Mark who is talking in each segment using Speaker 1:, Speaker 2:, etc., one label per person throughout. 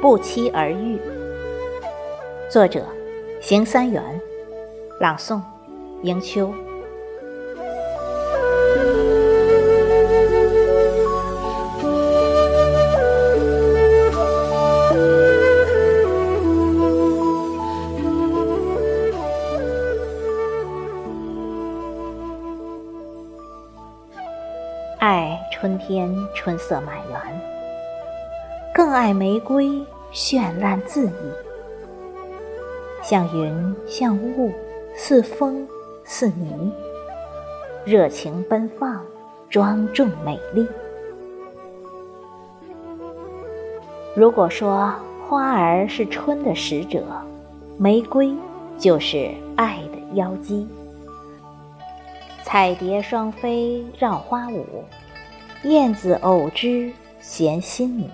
Speaker 1: 不期而遇，作者：邢三元，朗诵：迎秋。爱春天春色满园。更爱玫瑰绚烂恣意，像云像雾，似风似泥，热情奔放，庄重美丽。如果说花儿是春的使者，玫瑰就是爱的妖姬。彩蝶双飞绕花舞，燕子偶知衔新泥。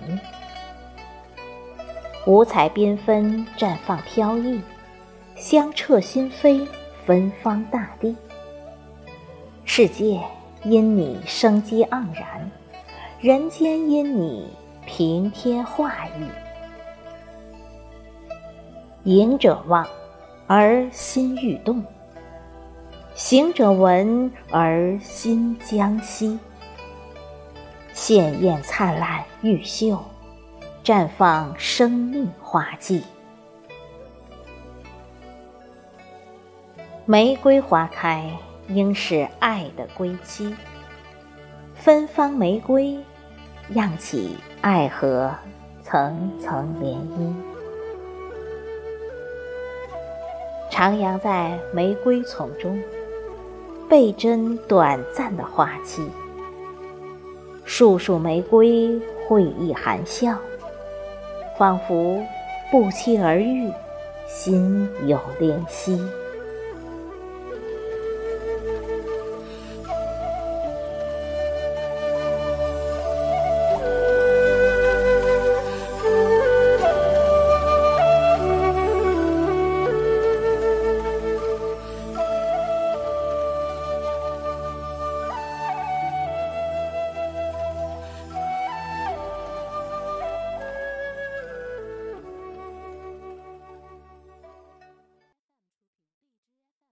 Speaker 1: 五彩缤纷，绽放飘逸，香彻心扉，芬芳大地。世界因你生机盎然，人间因你平添画意。迎者望，而心欲动；行者闻，而心将息。鲜艳灿烂，玉秀。绽放生命花季，玫瑰花开，应是爱的归期。芬芳玫瑰，漾起爱河层层涟漪，徜徉在玫瑰丛中，倍珍短暂的花期。束束玫瑰，会意含笑。仿佛不期而遇，心有灵犀。